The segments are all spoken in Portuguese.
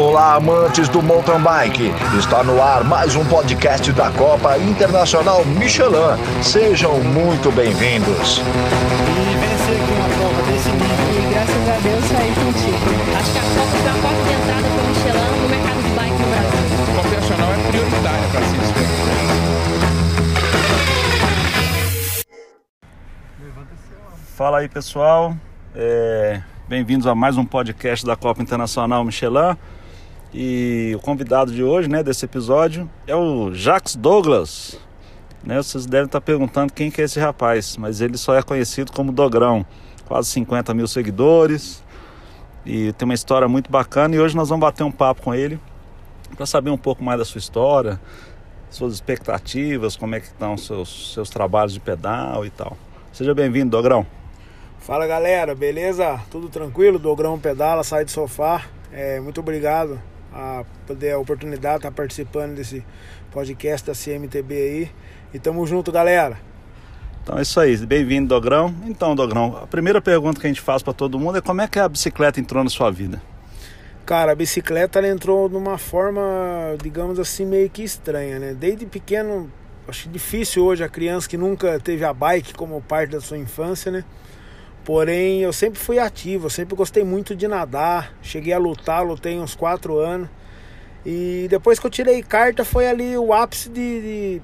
Olá, amantes do mountain bike. Está no ar mais um podcast da Copa Internacional Michelin. Sejam muito bem-vindos. Entrada Michelin no mercado de bike no Brasil. É para Fala aí pessoal, É, bem-vindos a mais um podcast da Copa Internacional Michelin. E o convidado de hoje, né, desse episódio, é o Jacques Douglas. Né, vocês devem estar perguntando quem que é esse rapaz, mas ele só é conhecido como Dogrão. Quase 50 mil seguidores e tem uma história muito bacana. E hoje nós vamos bater um papo com ele para saber um pouco mais da sua história, suas expectativas, como é que estão seus, seus trabalhos de pedal e tal. Seja bem-vindo, Dogrão. Fala galera, beleza? Tudo tranquilo? Dogrão pedala, sai do sofá. É, muito obrigado a poder a oportunidade de estar participando desse podcast da CMTB aí. E tamo junto, galera. Então é isso aí, bem-vindo, Dogrão. Então, Dogrão, a primeira pergunta que a gente faz para todo mundo é como é que a bicicleta entrou na sua vida? Cara, a bicicleta ela entrou de uma forma, digamos assim, meio que estranha, né? Desde pequeno, acho difícil hoje a criança que nunca teve a bike como parte da sua infância, né? Porém, eu sempre fui ativo, eu sempre gostei muito de nadar. Cheguei a lutar, lutei uns quatro anos. E depois que eu tirei carta, foi ali o ápice de, de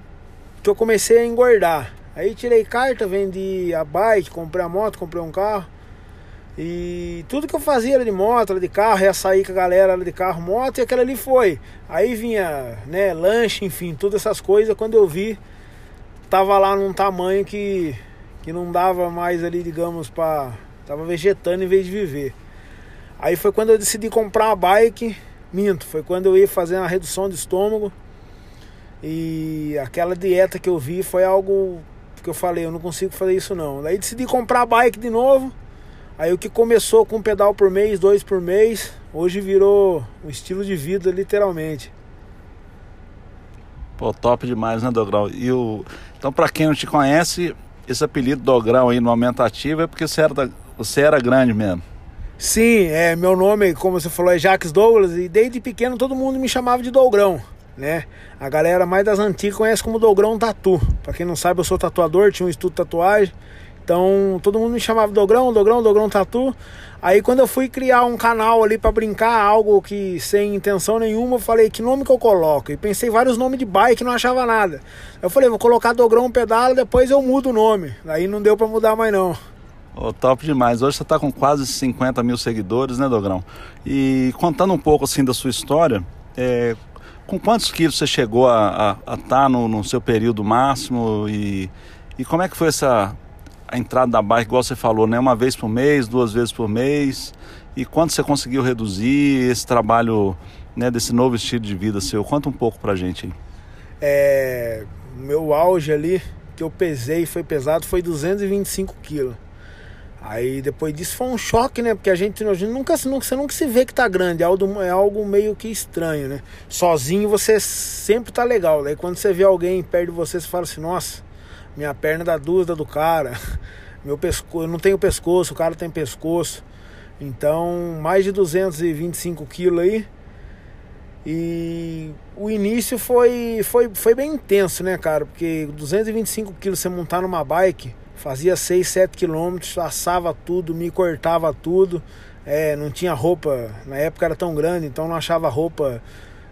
que eu comecei a engordar. Aí tirei carta, vendi a bike, comprei a moto, comprei um carro. E tudo que eu fazia era de moto, era de carro, ia sair com a galera era de carro, moto, e aquela ali foi. Aí vinha, né, lanche, enfim, todas essas coisas. Quando eu vi, tava lá num tamanho que, que não dava mais ali, digamos, para Tava vegetando em vez de viver. Aí foi quando eu decidi comprar a bike, minto, foi quando eu ia fazer uma redução de estômago. E aquela dieta que eu vi foi algo que eu falei, eu não consigo fazer isso não. Daí decidi comprar a bike de novo. Aí o que começou com um pedal por mês, dois por mês, hoje virou um estilo de vida, literalmente. Pô, top demais, né, Dogrão? E o... Então, para quem não te conhece, esse apelido Dogrão aí no aumentativo é porque você era, você era grande mesmo. Sim, é, meu nome, como você falou, é Jacques Douglas e desde pequeno todo mundo me chamava de Dogrão, né? A galera mais das antigas conhece como Dogrão Tatu. Para quem não sabe, eu sou tatuador, tinha um estudo de tatuagem. Então todo mundo me chamava Dogrão, Dogrão, Dogrão Tatu. Aí quando eu fui criar um canal ali para brincar, algo que sem intenção nenhuma, eu falei que nome que eu coloco. E pensei vários nomes de bike, não achava nada. Eu falei, vou colocar Dogrão Pedala, depois eu mudo o nome. Aí não deu para mudar mais não. Oh, top demais. Hoje você está com quase 50 mil seguidores, né, Dogrão? E contando um pouco assim da sua história, é, com quantos quilos você chegou a estar tá no, no, seu período máximo e, e como é que foi essa a entrada da bike, igual você falou, né? Uma vez por mês, duas vezes por mês. E quanto você conseguiu reduzir esse trabalho, né, desse novo estilo de vida seu? Conta um pouco pra gente aí. É, meu auge ali que eu pesei, foi pesado, foi 225 quilos. Aí depois disso foi um choque, né? Porque a gente, a gente nunca, nunca, você nunca se vê que tá grande, é algo, é algo meio que estranho, né? Sozinho você sempre tá legal. Daí quando você vê alguém perto de você, você fala assim, nossa, minha perna dá duas da do cara, meu pescoço, eu não tenho pescoço, o cara tem pescoço. Então, mais de 225 quilos aí. E o início foi, foi, foi bem intenso, né, cara? Porque 225 quilos você montar numa bike fazia 6, 7 quilômetros, assava tudo, me cortava tudo. É, não tinha roupa, na época era tão grande, então não achava roupa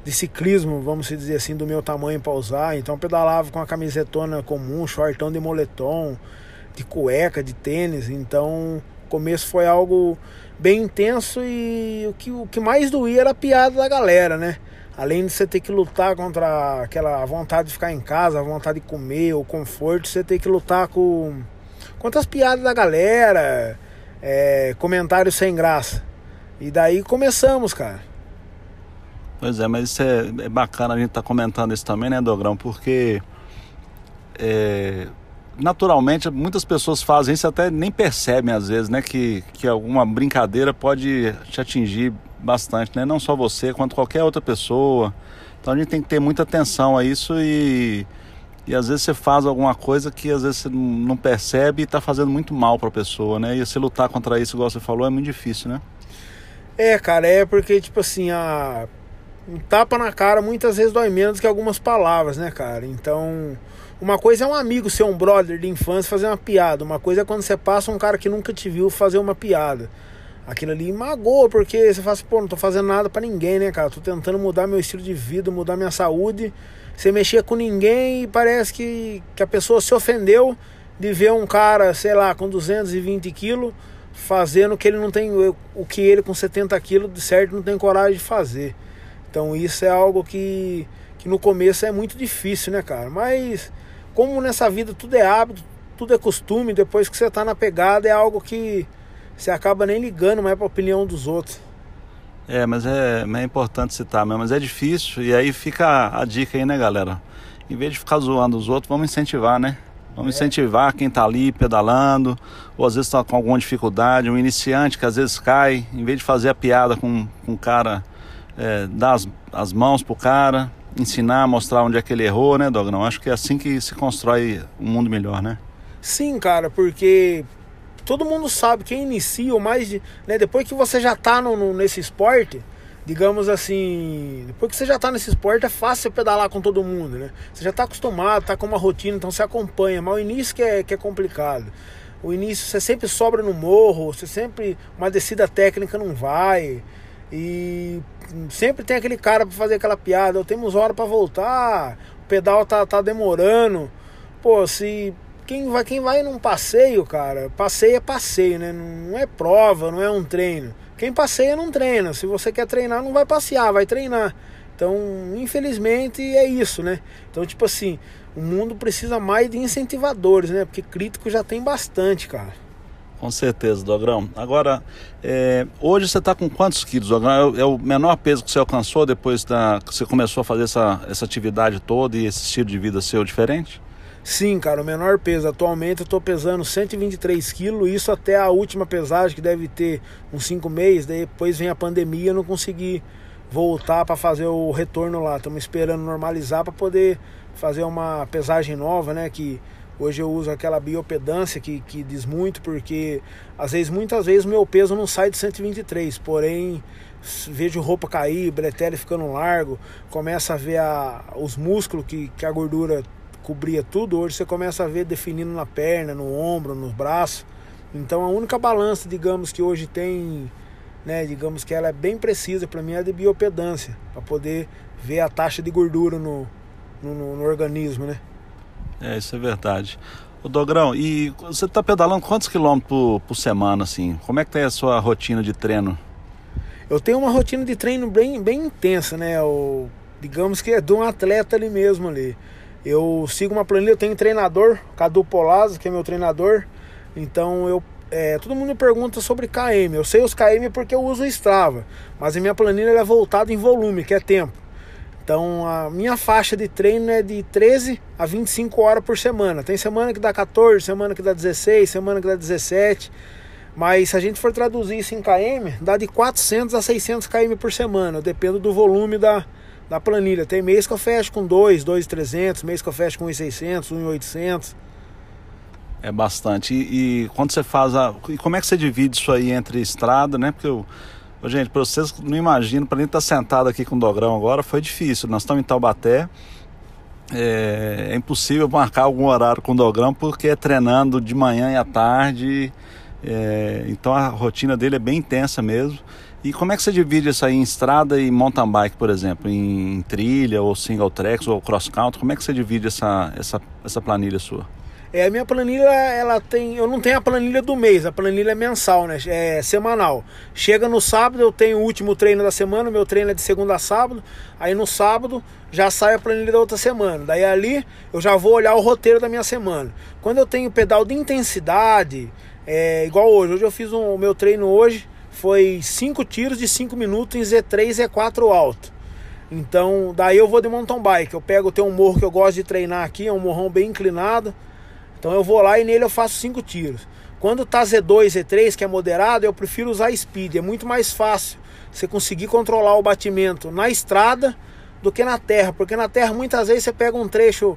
de ciclismo, vamos dizer assim, do meu tamanho para usar. Então pedalava com a camisetona comum, shortão de moletom, de cueca, de tênis. Então o começo foi algo bem intenso e o que, o que mais doía era a piada da galera, né? Além de você ter que lutar contra aquela vontade de ficar em casa, a vontade de comer, o conforto, você ter que lutar com contra as piadas da galera, é, comentários sem graça. E daí começamos, cara. Pois é, mas isso é, é bacana a gente estar tá comentando isso também, né, Dogrão? Porque é, naturalmente muitas pessoas fazem isso até nem percebem às vezes, né? Que, que alguma brincadeira pode te atingir bastante, né? Não só você, quanto qualquer outra pessoa. Então a gente tem que ter muita atenção a isso e, e às vezes você faz alguma coisa que às vezes você não percebe e está fazendo muito mal para a pessoa, né? E você lutar contra isso, igual você falou, é muito difícil, né? É, cara, é porque, tipo assim, a... um tapa na cara muitas vezes dói menos que algumas palavras, né, cara? Então, uma coisa é um amigo ser um brother de infância fazer uma piada, uma coisa é quando você passa um cara que nunca te viu fazer uma piada. Aquilo ali magoa, porque você fala assim, pô, não tô fazendo nada para ninguém, né, cara? Tô tentando mudar meu estilo de vida, mudar minha saúde. Você mexia com ninguém e parece que, que a pessoa se ofendeu de ver um cara, sei lá, com 220 quilos fazendo o que ele não tem, o que ele com 70 quilos de certo não tem coragem de fazer. Então isso é algo que, que no começo é muito difícil, né, cara? Mas como nessa vida tudo é hábito, tudo é costume, depois que você tá na pegada é algo que você acaba nem ligando mais pra opinião dos outros. É, mas é, é importante citar mesmo, mas é difícil e aí fica a dica aí, né, galera? Em vez de ficar zoando os outros, vamos incentivar, né? Vamos incentivar quem está ali pedalando, ou às vezes está com alguma dificuldade, um iniciante que às vezes cai, em vez de fazer a piada com, com o cara, é, dar as, as mãos pro cara, ensinar, mostrar onde é que ele errou, né, Dogrão? Acho que é assim que se constrói um mundo melhor, né? Sim, cara, porque todo mundo sabe, quem inicia, ou mais de, né, depois que você já está no, no, nesse esporte, digamos assim, depois que você já está nesse esporte, é fácil pedalar com todo mundo, né? Você já está acostumado, está com uma rotina, então você acompanha, mas o início que é, que é complicado. O início você sempre sobra no morro, você sempre. Uma descida técnica não vai. E sempre tem aquele cara para fazer aquela piada. Eu temos hora para voltar, o pedal tá, tá demorando. Pô, se. Quem vai, quem vai num passeio, cara, passeio é passeio, né? Não é prova, não é um treino. Quem passeia não treina. Se você quer treinar, não vai passear, vai treinar. Então, infelizmente, é isso, né? Então, tipo assim, o mundo precisa mais de incentivadores, né? Porque crítico já tem bastante, cara. Com certeza, Dogrão. Agora, é, hoje você está com quantos quilos, Dogrão? É, é, o menor peso que você alcançou depois da, que você começou a fazer essa, essa atividade toda e esse estilo de vida seu diferente? Sim, cara, o menor peso. Atualmente eu tô pesando 123 quilos, isso até a última pesagem, que deve ter uns 5 meses. Depois vem a pandemia, eu não consegui voltar para fazer o retorno lá. Estamos esperando normalizar para poder fazer uma pesagem nova, né? Que hoje eu uso aquela biopedância que, que diz muito, porque às vezes, muitas vezes, meu peso não sai de 123, porém vejo roupa cair, bretelle ficando largo, começa a ver a, os músculos que, que a gordura cobria tudo, hoje você começa a ver definindo na perna, no ombro, nos braços. Então a única balança, digamos, que hoje tem, né, digamos que ela é bem precisa para mim é de biopedância, para poder ver a taxa de gordura no, no, no, organismo, né? É, isso é verdade. O Dogrão, e você está pedalando quantos quilômetros por, por semana, assim? Como é que tá a sua rotina de treino? Eu tenho uma rotina de treino bem, bem intensa, né? O, digamos que é de um atleta ali mesmo ali. Eu sigo uma planilha, eu tenho um treinador, Cadu Polazzo, que é meu treinador. Então eu é, todo mundo me pergunta sobre KM. Eu sei os KM porque eu uso o Strava, mas a minha planilha é voltada em volume, que é tempo. Então a minha faixa de treino é de 13 a 25 horas por semana. Tem semana que dá 14, semana que dá 16, semana que dá 17. Mas se a gente for traduzir isso em KM, dá de 400 a 600 km por semana. Depende do volume da, da planilha. Tem mês que eu fecho com 2, 2,300, mês que eu fecho com 1,600, 1,800. É bastante. E, e, quando você faz a. E como é que você divide isso aí entre estrada, né? Porque eu. Gente, para vocês não imaginam, para mim estar tá sentado aqui com o Dogrão agora foi difícil. Nós estamos em Taubaté. É, é impossível marcar algum horário com o Dogrão porque é treinando de manhã e à tarde. É, então a rotina dele é bem intensa mesmo. E como é que você divide isso aí em estrada e mountain bike, por exemplo? Em trilha, ou single tracks, ou cross country? Como é que você divide essa, essa, essa planilha sua? É, a minha planilha, ela tem. Eu não tenho a planilha do mês, a planilha é mensal, né? É semanal. Chega no sábado, eu tenho o último treino da semana, meu treino é de segunda a sábado. Aí no sábado já sai a planilha da outra semana. Daí ali eu já vou olhar o roteiro da minha semana. Quando eu tenho pedal de intensidade, é igual hoje. Hoje eu fiz um, o meu treino hoje foi cinco tiros de 5 minutos em Z3 e Z4 alto. Então, daí eu vou de mountain bike. Eu pego, tem um morro que eu gosto de treinar aqui, é um morrão bem inclinado. Então eu vou lá e nele eu faço cinco tiros. Quando tá Z2, Z3, que é moderado, eu prefiro usar speed. É muito mais fácil você conseguir controlar o batimento na estrada do que na terra. Porque na terra muitas vezes você pega um trecho,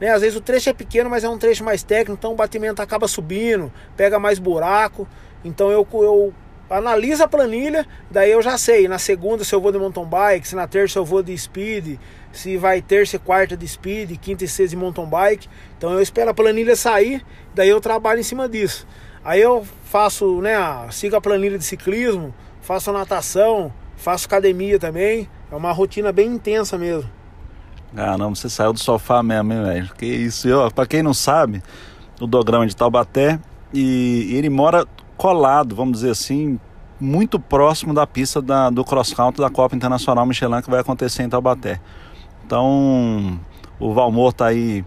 né? Às vezes o trecho é pequeno, mas é um trecho mais técnico, então o batimento acaba subindo, pega mais buraco. Então eu, eu analisa a planilha, daí eu já sei, na segunda se eu vou de mountain bike, se na terça eu vou de speed, se vai terça e quarta de speed, quinta e sexta de mountain bike. Então eu espero a planilha sair, daí eu trabalho em cima disso. Aí eu faço, né, sigo a planilha de ciclismo, faço natação, faço academia também. É uma rotina bem intensa mesmo. Ah, não, você saiu do sofá mesmo, hein, velho? Que isso, eu, pra quem não sabe, o Dogrão é de Taubaté e ele mora colado, vamos dizer assim, muito próximo da pista da, do cross country da Copa Internacional Michelin que vai acontecer em Taubaté. Então, o Valmor tá aí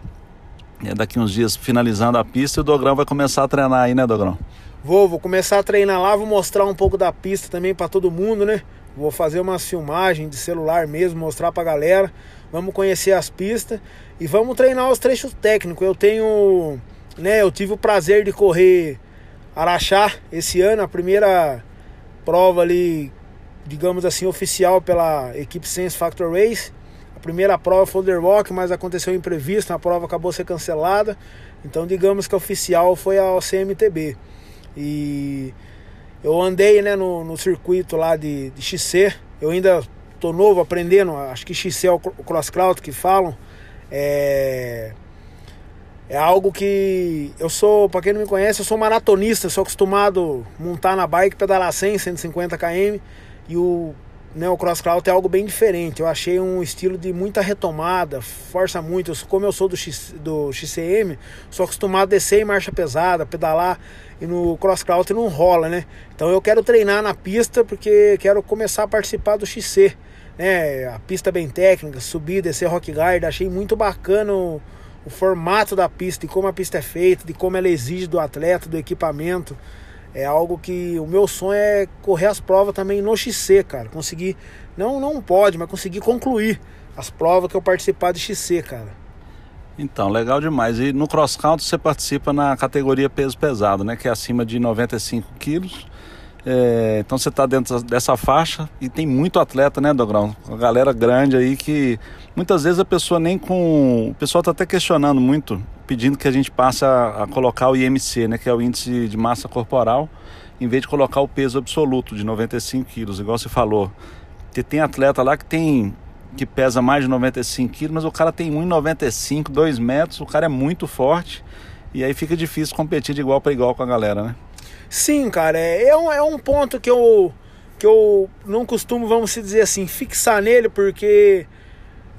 é, daqui uns dias finalizando a pista e o Dogrão vai começar a treinar aí, né, Dogrão? Vou, vou começar a treinar lá, vou mostrar um pouco da pista também para todo mundo, né? Vou fazer uma filmagem de celular mesmo, mostrar pra galera. Vamos conhecer as pistas e vamos treinar os trechos técnicos. Eu tenho, né, eu tive o prazer de correr Araxá esse ano, a primeira prova ali, digamos assim, oficial pela equipe Sense Factor Race. A primeira prova foi o The Rock, mas aconteceu um imprevisto, a prova acabou sendo cancelada. Então, digamos que a oficial foi a CMTB. E eu andei né, no, no circuito lá de, de XC. Eu ainda tô novo aprendendo, acho que XC é o cross country que falam. É, é algo que eu sou, para quem não me conhece, eu sou maratonista, sou acostumado a montar na bike, pedalar 100, 150 km e o né, o cross country é algo bem diferente. Eu achei um estilo de muita retomada, força muito. Como eu sou do, X, do XCM, sou acostumado a descer em marcha pesada, pedalar e no cross country não rola, né? Então eu quero treinar na pista porque quero começar a participar do XC, né? A pista bem técnica, subir, descer rock guard, achei muito bacana o, o formato da pista, de como a pista é feita, de como ela exige do atleta, do equipamento. É algo que o meu sonho é correr as provas também no XC, cara. Conseguir, não, não pode, mas conseguir concluir as provas que eu participar de XC, cara. Então, legal demais. E no cross country você participa na categoria peso pesado, né? Que é acima de 95 quilos. É, então você está dentro dessa faixa e tem muito atleta, né, Dogrão? Uma galera grande aí que muitas vezes a pessoa nem com. O pessoal está até questionando muito pedindo que a gente passe a, a, colocar o IMC, né, que é o índice de massa corporal, em vez de colocar o peso absoluto de 95 quilos, igual você falou. Porque tem atleta lá que tem que pesa mais de 95 quilos, mas o cara tem 1,95, 2 metros, o cara é muito forte e aí fica difícil competir de igual para igual com a galera, né? Sim, cara, é, é, um, é um ponto que eu, que eu não costumo, vamos dizer assim, fixar nele, porque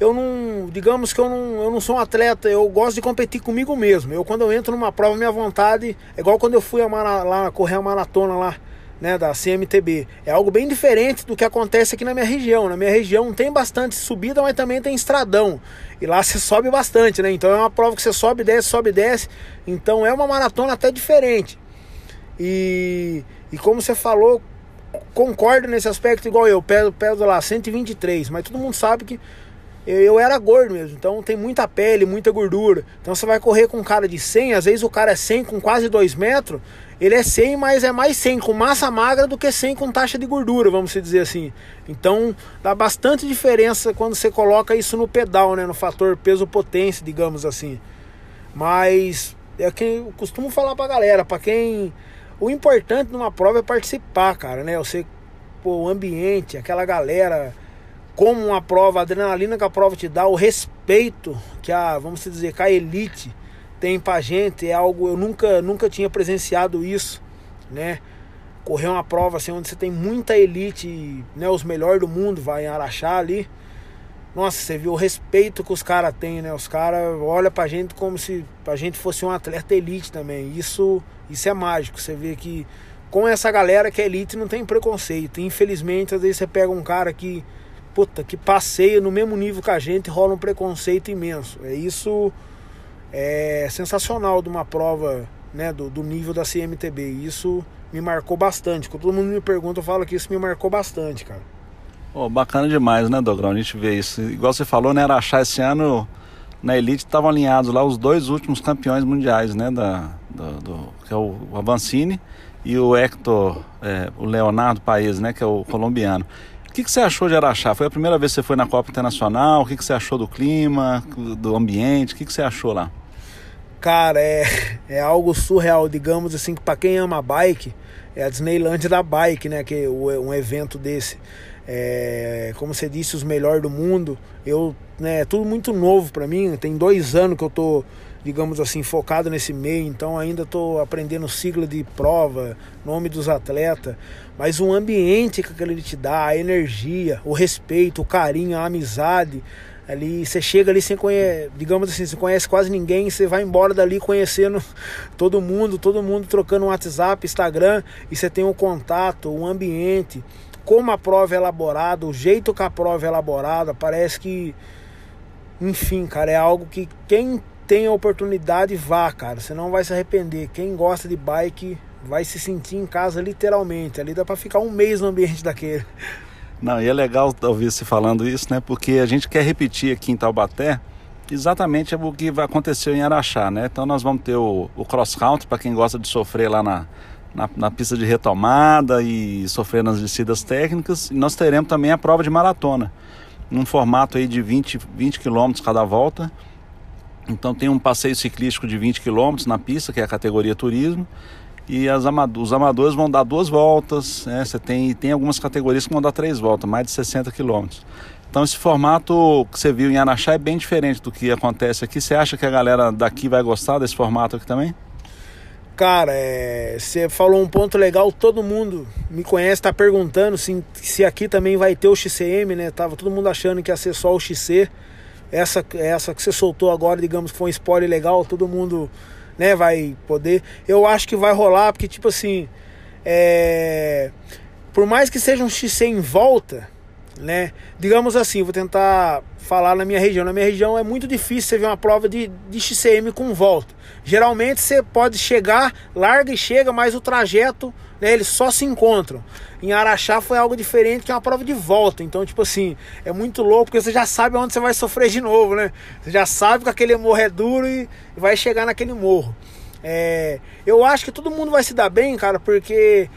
eu não, digamos que eu não, eu não sou um atleta, eu gosto de competir comigo mesmo. Eu quando eu entro numa prova, minha vontade é igual quando eu fui a mara, lá correr a maratona lá, né, da CMTB. É algo bem diferente do que acontece aqui na minha região. Na minha região tem bastante subida, mas também tem estradão. E lá você sobe bastante, né? Então é uma prova que você sobe, desce, sobe, desce. Então é uma maratona até diferente. E, e como você falou, concordo nesse aspecto igual eu, peso, peso lá 123, mas todo mundo sabe que eu era gordo mesmo, então tem muita pele, muita gordura. Então você vai correr com um cara de 100, às vezes o cara é 100 com quase 2 metros, ele é 100, mas é mais 100 com massa magra do que 100 com taxa de gordura, vamos dizer assim. Então dá bastante diferença quando você coloca isso no pedal, né, no fator peso-potência, digamos assim. Mas é que eu costumo falar pra galera, para quem. O importante numa prova é participar, cara, né? Você, pô, o ambiente, aquela galera como uma prova, a adrenalina que a prova te dá, o respeito que a, vamos dizer, que a elite tem pra gente, é algo, eu nunca, nunca tinha presenciado isso, né? Correr uma prova assim, onde você tem muita elite, né? Os melhores do mundo, vai em Araxá ali. Nossa, você viu o respeito que os caras têm, né? Os caras olham pra gente como se a gente fosse um atleta elite também. Isso, isso é mágico. Você vê que com essa galera que é elite não tem preconceito. Infelizmente, às vezes você pega um cara que puta, que passeia no mesmo nível que a gente, rola um preconceito imenso. É isso é sensacional de uma prova né, do, do nível da CMTB. Isso me marcou bastante. Quando todo mundo me pergunta, eu falo que isso me marcou bastante, cara. Oh, bacana demais, né, Dogrão? A gente vê isso. Igual você falou, né, Araxá esse ano na Elite estavam alinhados lá os dois últimos campeões mundiais, né, da, do, do que é o Avancini e o Hector, é, o Leonardo Paes, né, que é o colombiano. O que, que você achou de Araxá? Foi a primeira vez que você foi na Copa Internacional? O que, que você achou do clima, do ambiente? O que, que você achou lá? Cara, é, é algo surreal, digamos assim, que para quem ama bike, é a Disneyland da bike, né? Que um evento desse. É, como você disse, os melhores do mundo. Eu, né, é tudo muito novo para mim. Tem dois anos que eu tô, digamos assim, focado nesse meio. Então ainda tô aprendendo sigla de prova, nome dos atletas. Mas o ambiente que ele te dá, a energia, o respeito, o carinho, a amizade Ali você chega ali sem conhecer, digamos assim, você conhece quase ninguém, você vai embora dali conhecendo todo mundo, todo mundo trocando um WhatsApp, Instagram, e você tem um contato, um ambiente, como a prova é elaborada, o jeito que a prova é elaborada, parece que, enfim, cara, é algo que quem tem a oportunidade vá, cara, você não vai se arrepender. Quem gosta de bike vai se sentir em casa literalmente. Ali dá para ficar um mês no ambiente daquele. Não, e é legal ouvir você falando isso, né? Porque a gente quer repetir aqui em Taubaté exatamente o que vai acontecer em Araxá, né? Então nós vamos ter o, o cross country para quem gosta de sofrer lá na, na, na, pista de retomada e sofrer nas descidas técnicas. E nós teremos também a prova de maratona, num formato aí de 20, 20 quilômetros cada volta. Então tem um passeio ciclístico de 20 quilômetros na pista, que é a categoria turismo e os amadores vão dar duas voltas, né? Você tem, tem algumas categorias que vão dar três voltas, mais de 60 quilômetros. Então esse formato que você viu em Anaxá é bem diferente do que acontece aqui. Você acha que a galera daqui vai gostar desse formato aqui também? Cara, é, você falou um ponto legal, todo mundo me conhece, está perguntando se, se aqui também vai ter o XCM, né? Tava todo mundo achando que ia ser só o XC. Essa, essa que você soltou agora, digamos que foi um spoiler legal, todo mundo né, vai poder. Eu acho que vai rolar, porque, tipo assim, é... por mais que seja um XC em volta, né, digamos assim, vou tentar falar na minha região. Na minha região é muito difícil você ver uma prova de, de XCM com volta. Geralmente você pode chegar, larga e chega, mas o trajeto, né, eles só se encontram. Em Araxá foi algo diferente, que é uma prova de volta. Então, tipo assim, é muito louco, porque você já sabe onde você vai sofrer de novo, né? Você já sabe que aquele morro é duro e vai chegar naquele morro. É, eu acho que todo mundo vai se dar bem, cara, porque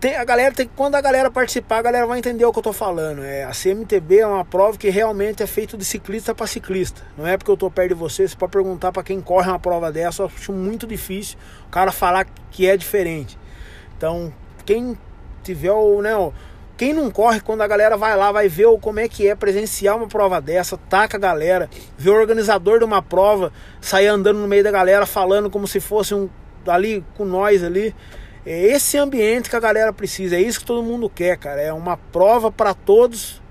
tem, a galera tem, quando a galera participar, a galera vai entender o que eu tô falando. É, a CMTB é uma prova que realmente é feita de ciclista para ciclista. Não é porque eu tô perto de você, você pode perguntar para quem corre uma prova dessa, eu acho muito difícil o cara falar que é diferente. Então, quem tiver o, né, o, quem não corre quando a galera vai lá, vai ver como é que é presenciar uma prova dessa, taca a galera, ver o organizador de uma prova sair andando no meio da galera falando como se fosse um ali com nós ali. É esse ambiente que a galera precisa, é isso que todo mundo quer, cara. É uma prova para todos,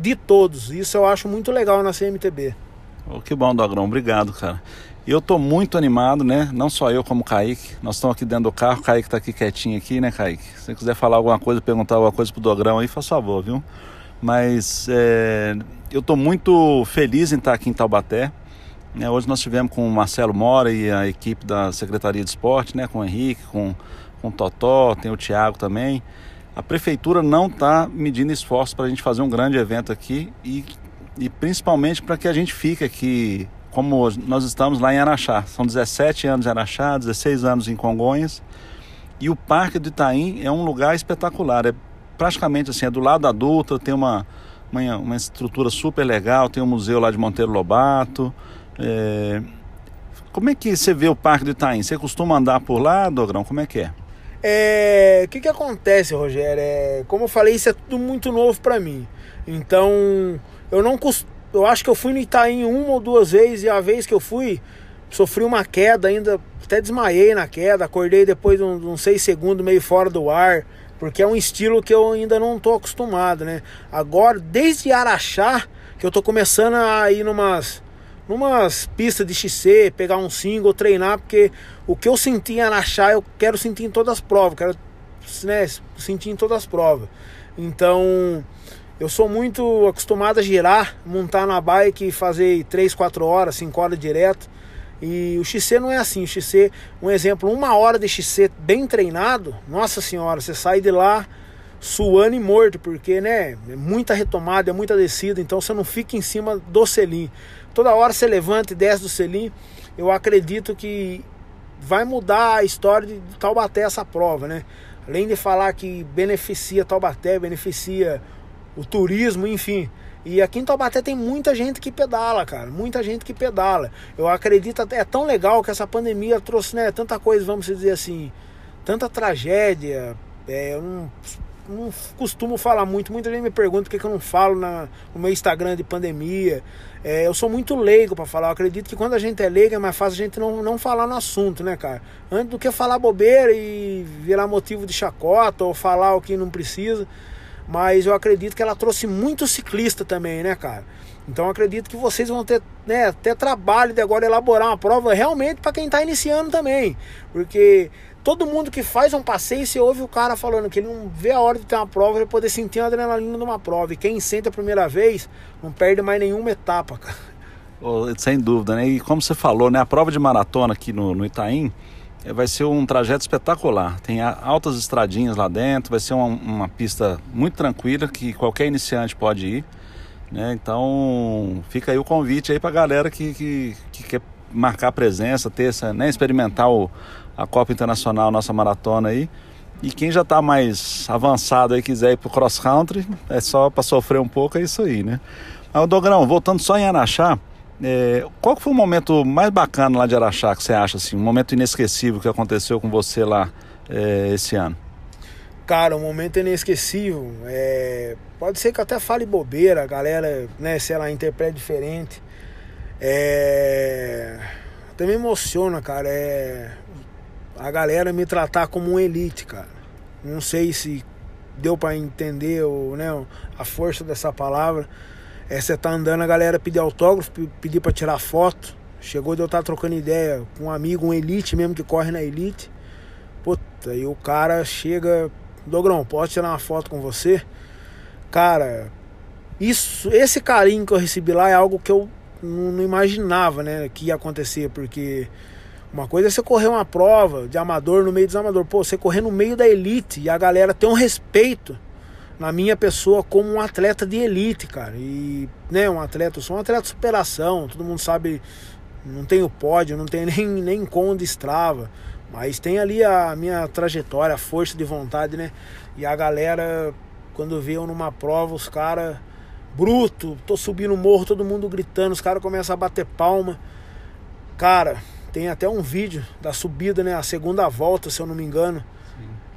de todos. Isso eu acho muito legal na CMTB. Oh, que bom, Dogrão. Obrigado, cara. Eu estou muito animado, né? Não só eu, como o Kaique. Nós estamos aqui dentro do carro. O Kaique está aqui quietinho aqui, né, Kaique? Se você quiser falar alguma coisa, perguntar alguma coisa pro Dogrão aí, faz favor, viu? Mas é, eu estou muito feliz em estar aqui em Taubaté. Né? Hoje nós tivemos com o Marcelo Mora e a equipe da Secretaria de Esporte, né? Com o Henrique, com, com o Totó, tem o Thiago também. A prefeitura não está medindo esforços para a gente fazer um grande evento aqui e, e principalmente para que a gente fique aqui como nós estamos lá em Araxá. São 17 anos em Araxá, 16 anos em Congonhas. E o Parque do Itaim é um lugar espetacular. É praticamente assim, é do lado da Dutra, tem uma, uma, uma estrutura super legal, tem um museu lá de Monteiro Lobato. É... Como é que você vê o Parque do Itaim? Você costuma andar por lá, Dogrão? Como é que é? É, o que, que acontece, Rogério? É, como eu falei, isso é tudo muito novo para mim. Então, eu não eu acho que eu fui no Itaim uma ou duas vezes e a vez que eu fui, sofri uma queda ainda, até desmaiei na queda, acordei depois de uns seis segundos meio fora do ar, porque é um estilo que eu ainda não tô acostumado, né? Agora, desde Araxá, que eu tô começando a ir numas numas pistas de XC, pegar um single, treinar, porque o que eu senti em Araxá, eu quero sentir em todas as provas, quero né, sentir em todas as provas. Então, eu sou muito acostumado a girar, montar na bike e fazer 3, 4 horas, 5 horas direto. E o XC não é assim. O XC, um exemplo, uma hora de XC bem treinado, nossa senhora, você sai de lá suando e morto, porque né, é muita retomada, é muita descida, então você não fica em cima do selim. Toda hora você levanta e desce do selim. Eu acredito que vai mudar a história de Taubaté essa prova, né? Além de falar que beneficia Taubaté, beneficia o turismo, enfim. E aqui em Taubaté tem muita gente que pedala, cara. Muita gente que pedala. Eu acredito é tão legal que essa pandemia trouxe, né, tanta coisa, vamos dizer assim, tanta tragédia. É, eu não, costumo falar muito. Muita gente me pergunta por que, eu não falo na, no meu Instagram de pandemia. É, eu sou muito leigo para falar. Eu acredito que quando a gente é leigo é mais fácil a gente não, não falar no assunto, né, cara? Antes do que falar bobeira e virar motivo de chacota ou falar o que não precisa mas eu acredito que ela trouxe muito ciclista também, né, cara? Então acredito que vocês vão ter né, até trabalho de agora elaborar uma prova realmente para quem está iniciando também, porque todo mundo que faz um passeio, você ouve o cara falando que ele não vê a hora de ter uma prova para poder sentir a adrenalina de uma prova. E quem sente a primeira vez não perde mais nenhuma etapa, cara. Oh, sem dúvida, né? E como você falou, né? A prova de maratona aqui no, no Itaim, é, vai ser um trajeto espetacular. Tem altas estradinhas lá dentro, vai ser uma, uma pista muito tranquila que qualquer iniciante pode ir. Né? Então fica aí o convite aí para a galera que, que, que, quer marcar presença, ter essa, né? experimentar o, a Copa Internacional, nossa maratona aí. E quem já está mais avançado aí quiser ir para o cross country, é só para sofrer um pouco, é isso aí, né? Mas, Dogrão, voltando só em Araxá, é, qual foi o momento mais bacana lá de Araxá que você acha assim, um momento inesquecível que aconteceu com você lá é, esse ano? Cara, um momento inesquecível. É... Pode ser que até fale bobeira, a galera, né, sei lá, interprete diferente. É... Me emociona, cara. É... A galera me tratar como um elite, cara. Não sei se deu para entender ou, né, a força dessa palavra. É, você tá andando, a galera pedir autógrafo, pedir para tirar foto. Chegou de eu estar tá trocando ideia com um amigo, um elite mesmo que corre na elite. Puta, e o cara chega, Dogrão, posso tirar uma foto com você? Cara, isso, esse carinho que eu recebi lá é algo que eu não, imaginava, né, que ia acontecer, porque uma coisa é você correr uma prova de amador no meio dos amadores. Pô, você correr no meio da elite e a galera tem um respeito na minha pessoa como um atleta de elite, cara. E, né, um atleta, eu sou um atleta de superação, todo mundo sabe, não tenho pódio, não tenho nem, nem conde estrava, mas tem ali a minha trajetória, a força de vontade, né? E a galera, quando vê eu numa prova, os caras, bruto, tô subindo o morro, todo mundo gritando, os caras começam a bater palma. Cara, tem até um vídeo da subida, né? A segunda volta, se eu não me engano,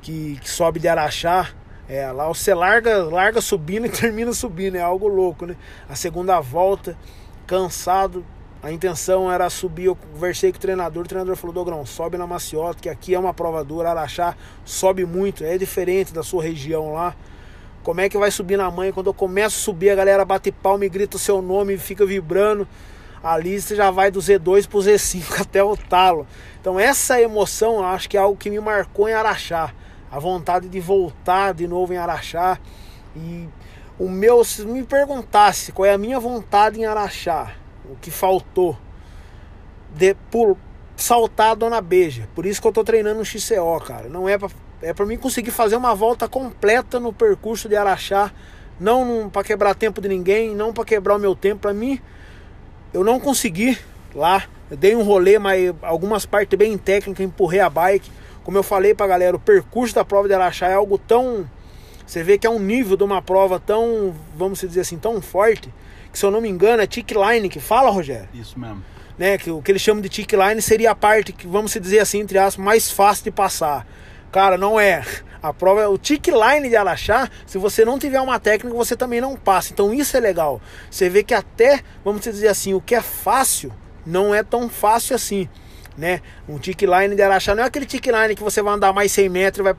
que, que sobe de Araxá. É, lá você larga, larga subindo e termina subindo, é algo louco, né? A segunda volta, cansado, a intenção era subir, eu conversei com o treinador, o treinador falou, Dogrão, sobe na Maciota, que aqui é uma prova dura, Araxá sobe muito, é diferente da sua região lá. Como é que vai subir na manhã? Quando eu começo a subir, a galera bate palma e grita o seu nome fica vibrando. Ali você já vai do Z2 pro Z5 até o talo. Então essa emoção, eu acho que é algo que me marcou em Araxá a vontade de voltar de novo em Araxá. E o meu, se me perguntasse qual é a minha vontade em Araxá, o que faltou, de por saltar a Dona Beija. Por isso que eu tô treinando no XCO, cara. Não é para é para mim conseguir fazer uma volta completa no percurso de Araxá, não para quebrar tempo de ninguém, não para quebrar o meu tempo, para mim eu não consegui lá. Eu dei um rolê, mas algumas partes bem técnicas, empurrei a bike. Como eu falei pra galera, o percurso da prova de Araxá é algo tão. Você vê que é um nível de uma prova tão, vamos dizer assim, tão forte, que se eu não me engano é tick line que fala, Rogério? Isso mesmo. Né, que o que eles chamam de tick line seria a parte que, vamos dizer assim, entre aspas, mais fácil de passar. Cara, não é. A prova é o tick line de Araxá. Se você não tiver uma técnica, você também não passa. Então isso é legal. Você vê que até, vamos dizer assim, o que é fácil não é tão fácil assim né? Um tick line de Araxá não é aquele tick line que você vai andar mais 100 metros e vai.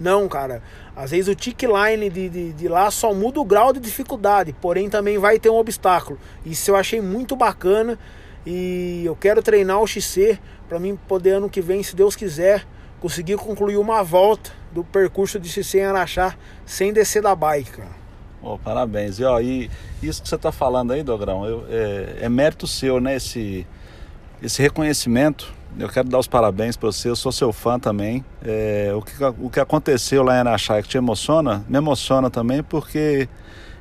Não, cara. Às vezes o tick line de, de, de, lá só muda o grau de dificuldade, porém também vai ter um obstáculo. Isso eu achei muito bacana e eu quero treinar o XC para mim poder ano que vem, se Deus quiser, conseguir concluir uma volta do percurso de em Araxá sem descer da bike. Oh, parabéns. E, ó, e isso que você está falando aí, Dogrão, eu, é, é mérito seu, né? Esse, esse reconhecimento eu quero dar os parabéns para você, eu sou seu fã também. É, o, que, o que aconteceu lá em Araxá que te emociona, me emociona também porque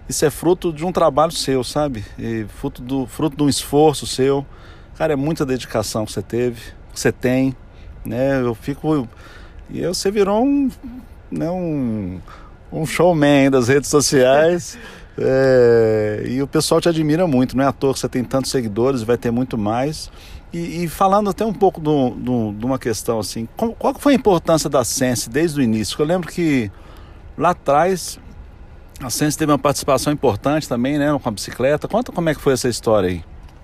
isso é fruto de um trabalho seu, sabe? E fruto, do, fruto de um esforço seu. Cara, é muita dedicação que você teve, que você tem, né? Eu fico... E você virou um, né, um, um showman das redes sociais. É, e o pessoal te admira muito, não é à toa que você tem tantos seguidores, vai ter muito mais. E, e falando até um pouco de uma questão assim, qual, qual foi a importância da Sense desde o início? Porque eu lembro que lá atrás a Sense teve uma participação importante também, né, com a bicicleta. Conta como é que foi essa história aí.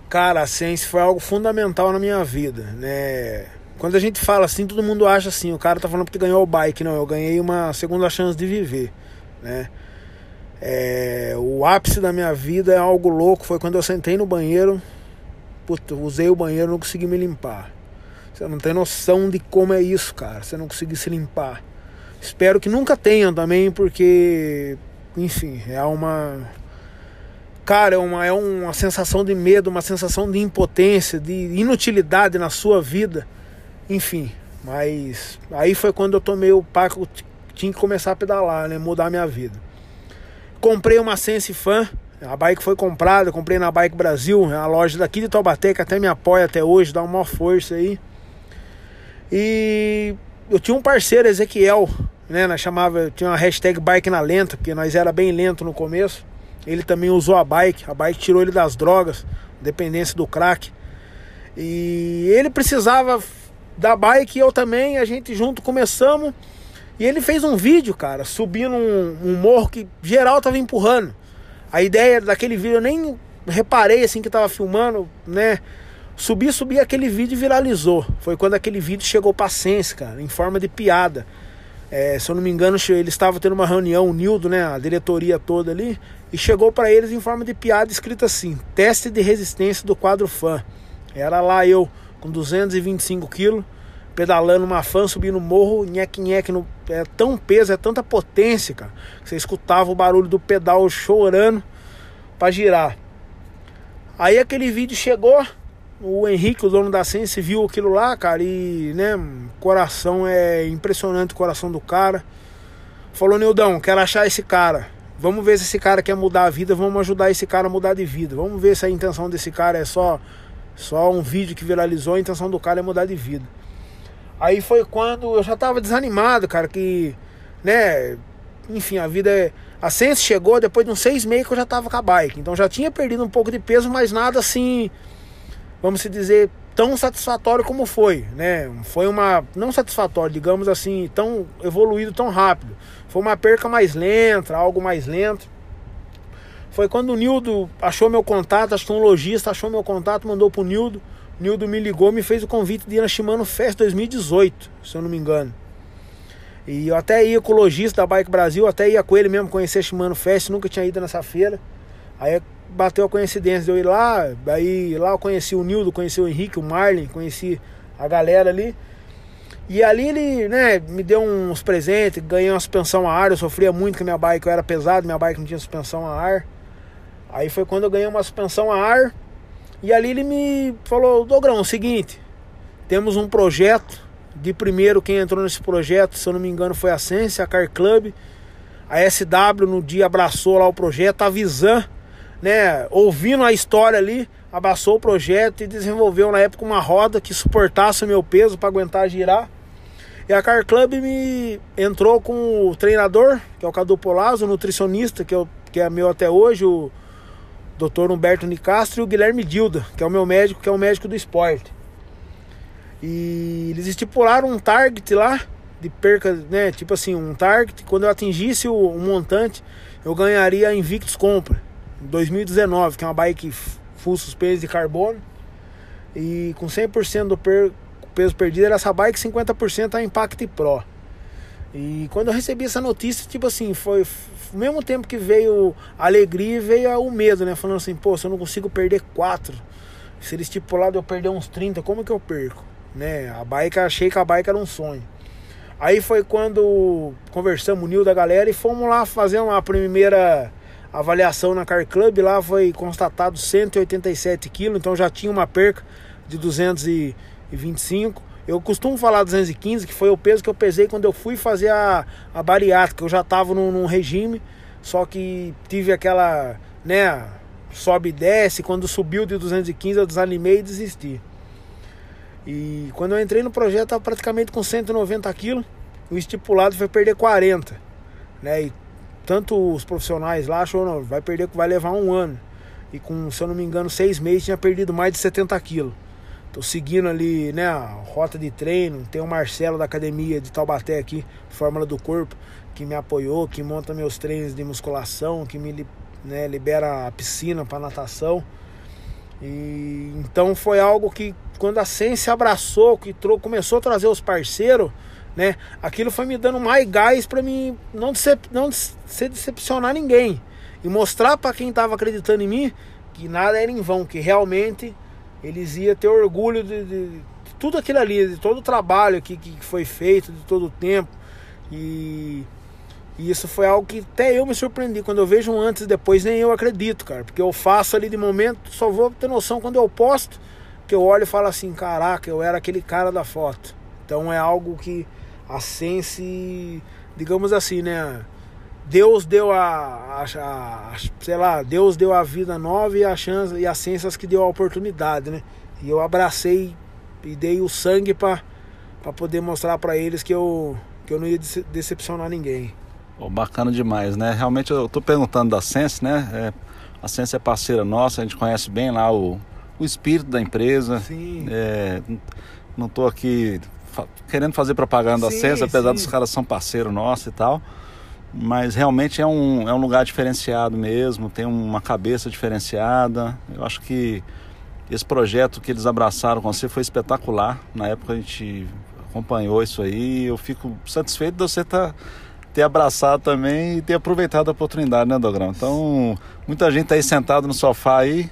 Cara, a Sense foi algo fundamental na minha vida, né? Quando a gente fala assim, todo mundo acha assim, o cara tá falando porque ganhou o bike. Não, eu ganhei uma segunda chance de viver, né? É, o ápice da minha vida é algo louco. Foi quando eu sentei no banheiro, puta, usei o banheiro não consegui me limpar. Você não tem noção de como é isso, cara. Você não conseguir se limpar. Espero que nunca tenham também, porque, enfim, é uma. Cara, é uma, é uma sensação de medo, uma sensação de impotência, de inutilidade na sua vida enfim, mas aí foi quando eu tomei o paco, tinha que começar a pedalar, né? Mudar minha vida. Comprei uma Sense Fan, a bike foi comprada, comprei na Bike Brasil, a loja daqui de Taubaté, que até me apoia até hoje, dá uma força aí. E eu tinha um parceiro, Ezequiel, né? Nós chamava, tinha uma hashtag bike na lenta, porque nós era bem lento no começo. Ele também usou a bike, a bike tirou ele das drogas, dependência do crack. E ele precisava da bike, eu também, a gente junto começamos. E ele fez um vídeo, cara, subindo um, um morro que geral tava empurrando. A ideia daquele vídeo, eu nem reparei assim que tava filmando, né? Subi, subi, aquele vídeo viralizou. Foi quando aquele vídeo chegou pra Sense, cara, em forma de piada. É, se eu não me engano, ele estava tendo uma reunião, o Nildo, né, a diretoria toda ali, e chegou para eles em forma de piada escrita assim: teste de resistência do quadro fã. Era lá eu com 225 quilos, pedalando uma fan, subindo o morro, nhec, no, é tão peso, é tanta potência, cara, que você escutava o barulho do pedal chorando para girar. Aí aquele vídeo chegou, o Henrique, o dono da Sense, viu aquilo lá, cara, e, né, coração é impressionante o coração do cara. Falou, Nildão, quero achar esse cara. Vamos ver se esse cara quer mudar a vida, vamos ajudar esse cara a mudar de vida. Vamos ver se a intenção desse cara é só só um vídeo que viralizou, a intenção do cara é mudar de vida. Aí foi quando eu já tava desanimado, cara, que, né, enfim, a vida é. A Sense chegou depois de uns seis meses que eu já tava com a bike. Então já tinha perdido um pouco de peso, mas nada assim, vamos dizer, tão satisfatório como foi, né? Foi uma. Não satisfatório, digamos assim, tão evoluído tão rápido. Foi uma perca mais lenta, algo mais lento. Foi quando o Nildo achou meu contato, acho que um lojista achou meu contato, mandou pro Nildo. O Nildo me ligou, me fez o convite de ir na Shimano Fest 2018, se eu não me engano. E eu até ia com o lojista da Bike Brasil, até ia com ele mesmo conhecer a Shimano Fest, nunca tinha ido nessa feira. Aí bateu a coincidência de eu ir lá, aí lá eu conheci o Nildo, conheci o Henrique, o Marlin, conheci a galera ali. E ali ele, né, me deu uns presentes, ganhei uma suspensão a ar, eu sofria muito com a minha bike, eu era pesado, minha bike não tinha suspensão a ar. Aí foi quando eu ganhei uma suspensão a ar. E ali ele me falou: Dogrão, é o seguinte, temos um projeto. De primeiro, quem entrou nesse projeto, se eu não me engano, foi a Sense, a Car Club. A SW no dia abraçou lá o projeto, a Visan, né, ouvindo a história ali, abraçou o projeto e desenvolveu na época uma roda que suportasse o meu peso para aguentar girar. E a Car Club me entrou com o treinador, que é o Cadu Polazzo, o nutricionista, que, eu, que é meu até hoje, o Dr. Humberto Nicastro e o Guilherme Dilda, que é o meu médico, que é o médico do esporte. E eles estipularam um target lá de perca, né? Tipo assim, um target. Quando eu atingisse o, montante, eu ganharia a Invictus Compra 2019, que é uma bike full suspense de carbono. E com 100% do per, peso perdido era essa bike, 50% a Impact Pro. E quando eu recebi essa notícia, tipo assim, foi ao mesmo tempo que veio a alegria, veio o medo, né? Falando assim, pô, se eu não consigo perder quatro, se ele estipulado eu perder uns 30, como que eu perco? Né? A bike, achei que a bike era um sonho. Aí foi quando conversamos, o da galera, e fomos lá fazer uma primeira avaliação na Car Club. Lá foi constatado 187 quilos, então já tinha uma perca de 225. Eu costumo falar 215, que foi o peso que eu pesei quando eu fui fazer a, a bariátrica. Eu já estava num, num, regime, só que tive aquela, né, sobe e desce. Quando subiu de 215 eu desanimei e desisti. E quando eu entrei no projeto, estava praticamente com 190 quilos. O estipulado foi perder 40. Né? E tanto os profissionais lá achou, não, vai perder, vai levar um ano. E com, se eu não me engano, seis meses tinha perdido mais de 70 quilos. Tô seguindo ali, né, a rota de treino. Tem o Marcelo da academia de Taubaté aqui, Fórmula do Corpo, que me apoiou, que monta meus treinos de musculação, que me né, libera a piscina para natação. E então foi algo que quando a ciência abraçou, que começou a trazer os parceiros, né? Aquilo foi me dando mais gás para mim não, decep não se decepcionar ninguém e mostrar para quem estava acreditando em mim que nada era em vão, que realmente eles iam ter orgulho de, de, de tudo aquilo ali, de todo o trabalho que, que foi feito, de todo o tempo. E, e, isso foi algo que até eu me surpreendi. Quando eu vejo um antes e depois, nem eu acredito, cara. Porque eu faço ali de momento, só vou ter noção quando eu posto, que eu olho e falo assim: caraca, eu era aquele cara da foto. Então é algo que a Sense, digamos assim, né? Deus deu a, a, a, sei lá, Deus deu a vida nova e a chance e as ciências que deu a oportunidade, né? E eu abracei e dei o sangue para poder mostrar para eles que eu que eu não ia decepcionar ninguém. Oh, bacana demais, né? Realmente eu tô perguntando da Sense, né? É, a Sense é parceira nossa, a gente conhece bem lá o, o espírito da empresa. Sim. É, não tô aqui querendo fazer propaganda sim, da Sense, apesar sim. dos caras são parceiro nosso e tal. Mas realmente é um, é um lugar diferenciado mesmo, tem uma cabeça diferenciada. Eu acho que esse projeto que eles abraçaram com você foi espetacular. Na época a gente acompanhou isso aí. Eu fico satisfeito de você tá, ter abraçado também e ter aproveitado a oportunidade, né, Dogrão? Então, muita gente tá aí sentado no sofá aí,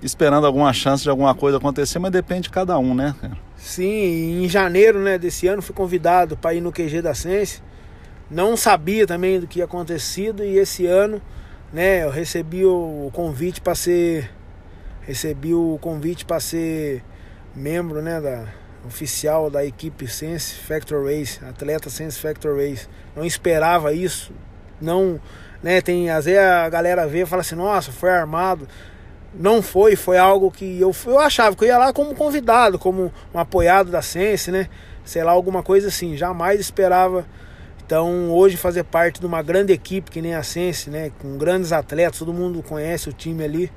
esperando alguma chance de alguma coisa acontecer, mas depende de cada um, né? Sim, em janeiro né, desse ano fui convidado para ir no QG da Sense não sabia também do que ia acontecido e esse ano, né, eu recebi o convite para ser recebi o convite para ser membro, né, da oficial da equipe Sense Factor Race, atleta Sense Factor Race. Não esperava isso. Não, né, tem às vezes a galera vê e fala assim: "Nossa, foi armado". Não foi, foi algo que eu, eu achava que eu ia lá como convidado, como um apoiado da Sense, né? Sei lá, alguma coisa assim. Jamais esperava então, hoje fazer parte de uma grande equipe que nem a Sense, né, com grandes atletas, todo mundo conhece o time ali,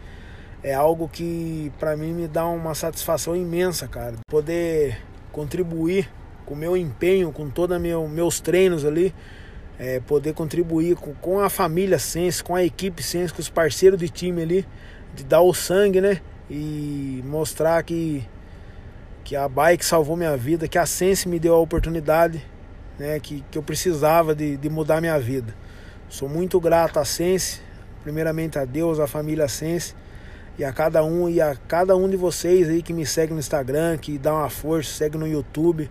é algo que para mim me dá uma satisfação imensa, cara. Poder contribuir com o meu empenho, com todos meu, meus treinos ali, é, poder contribuir com, com a família Sense, com a equipe Sense, com os parceiros de time ali, de dar o sangue, né? E mostrar que, que a bike salvou minha vida, que a Sense me deu a oportunidade né, que, que eu precisava de, de mudar minha vida. Sou muito grato a Sense, primeiramente a Deus, a família Sense e a cada um e a cada um de vocês aí que me segue no Instagram, que dá uma força, segue no YouTube.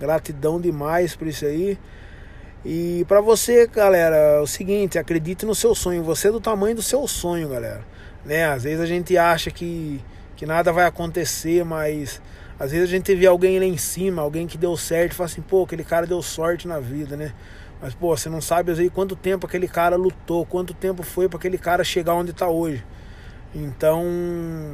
Gratidão demais por isso aí. E para você, galera, é o seguinte, acredite no seu sonho. Você é do tamanho do seu sonho, galera. Né? Às vezes a gente acha que, que nada vai acontecer, mas às vezes a gente vê alguém lá em cima, alguém que deu certo, e fala assim, pô, aquele cara deu sorte na vida, né? Mas, pô, você não sabe vezes quanto tempo aquele cara lutou, quanto tempo foi para aquele cara chegar onde tá hoje. Então,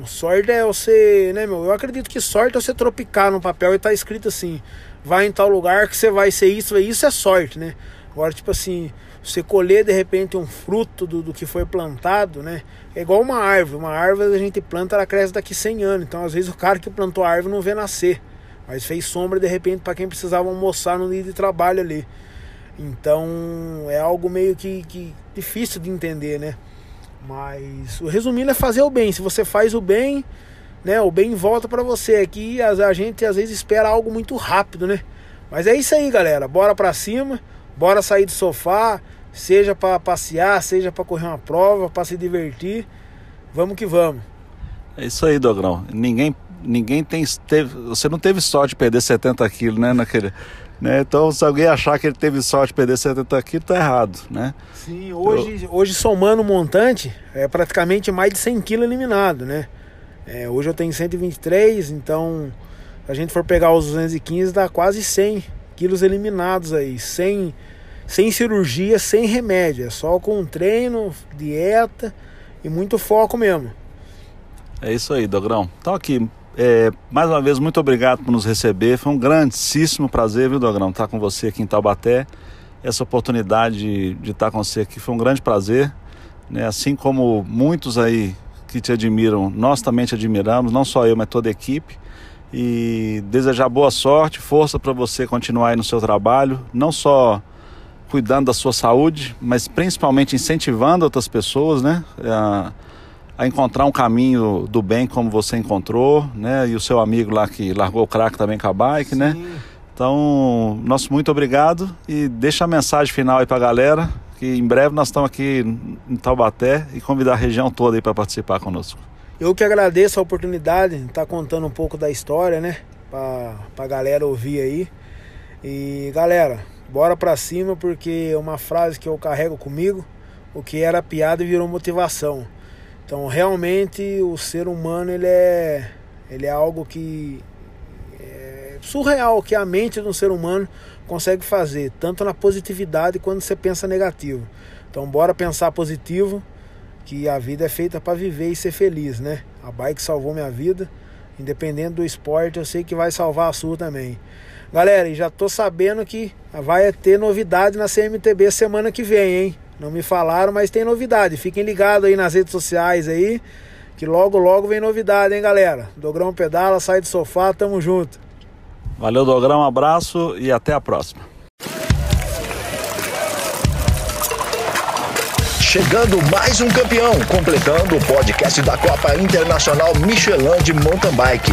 sorte é você, né, meu? Eu acredito que sorte é você tropicar no papel e tá escrito assim: vai em tal lugar que você vai ser isso, isso é sorte, né? Agora, tipo assim, você colher de repente um fruto do, do que foi plantado, né? É igual uma árvore. Uma árvore a gente planta, ela cresce daqui 100 anos. Então, às vezes, o cara que plantou a árvore não vê nascer. Mas fez sombra de repente para quem precisava almoçar no dia de trabalho ali. Então, é algo meio que, que difícil de entender, né? Mas o resumindo é fazer o bem. Se você faz o bem, né, o bem volta para você. Aqui a, a gente às vezes espera algo muito rápido, né? Mas é isso aí, galera. Bora para cima, bora sair do sofá, seja para passear, seja para correr uma prova, para se divertir. Vamos que vamos. É isso aí, Dogrão. Ninguém, ninguém tem, teve, você não teve sorte de perder 70 quilos, né, naquele, né? Então, se alguém achar que ele teve sorte de perder 70 quilos, tá errado, né? Sim, hoje, eu... hoje somando o montante, é praticamente mais de 100 quilos eliminado, né? É, hoje eu tenho 123, então, se a gente for pegar os 215, dá quase 100 quilos eliminados aí, 100 sem cirurgia, sem remédio, é só com treino, dieta e muito foco mesmo. É isso aí, Dogrão. Então aqui, é, mais uma vez, muito obrigado por nos receber. Foi um grandíssimo prazer, viu, Dogrão, estar com você aqui em Taubaté. essa oportunidade de, estar com você aqui. Foi um grande prazer. Né? Assim como muitos aí que te admiram, nós também te admiramos, não só eu, mas toda a equipe. E desejar boa sorte, força para você continuar aí no seu trabalho, não só cuidando da sua saúde, mas principalmente incentivando outras pessoas, né? A, a encontrar um caminho do bem como você encontrou, né? E o seu amigo lá que largou o crack também com a bike, né? Sim. né? Então, nosso muito obrigado e deixa a mensagem final aí para a galera, que em breve nós estamos aqui em Taubaté e convidar a região toda aí para participar conosco. Eu que agradeço a oportunidade de estar tá contando um pouco da história, né? Para a galera ouvir aí. E galera, bora para cima porque é uma frase que eu carrego comigo, o que era piada virou motivação. Então, realmente o ser humano ele é ele é algo que surreal que a mente do ser humano consegue fazer, tanto na positividade quando você pensa negativo. Então, bora pensar positivo, que a vida é feita para viver e ser feliz, né? A bike salvou minha vida, independente do esporte, eu sei que vai salvar a sua também. Galera, e já tô sabendo que vai ter novidade na CMTB semana que vem, hein? Não me falaram, mas tem novidade. Fiquem ligados aí nas redes sociais aí, que logo logo vem novidade, hein, galera? Dogrão pedala, sai do sofá, tamo junto. Valeu, Dogrão, um abraço e até a próxima. Chegando mais um campeão, completando o podcast da Copa Internacional Michelin de Mountain Bike.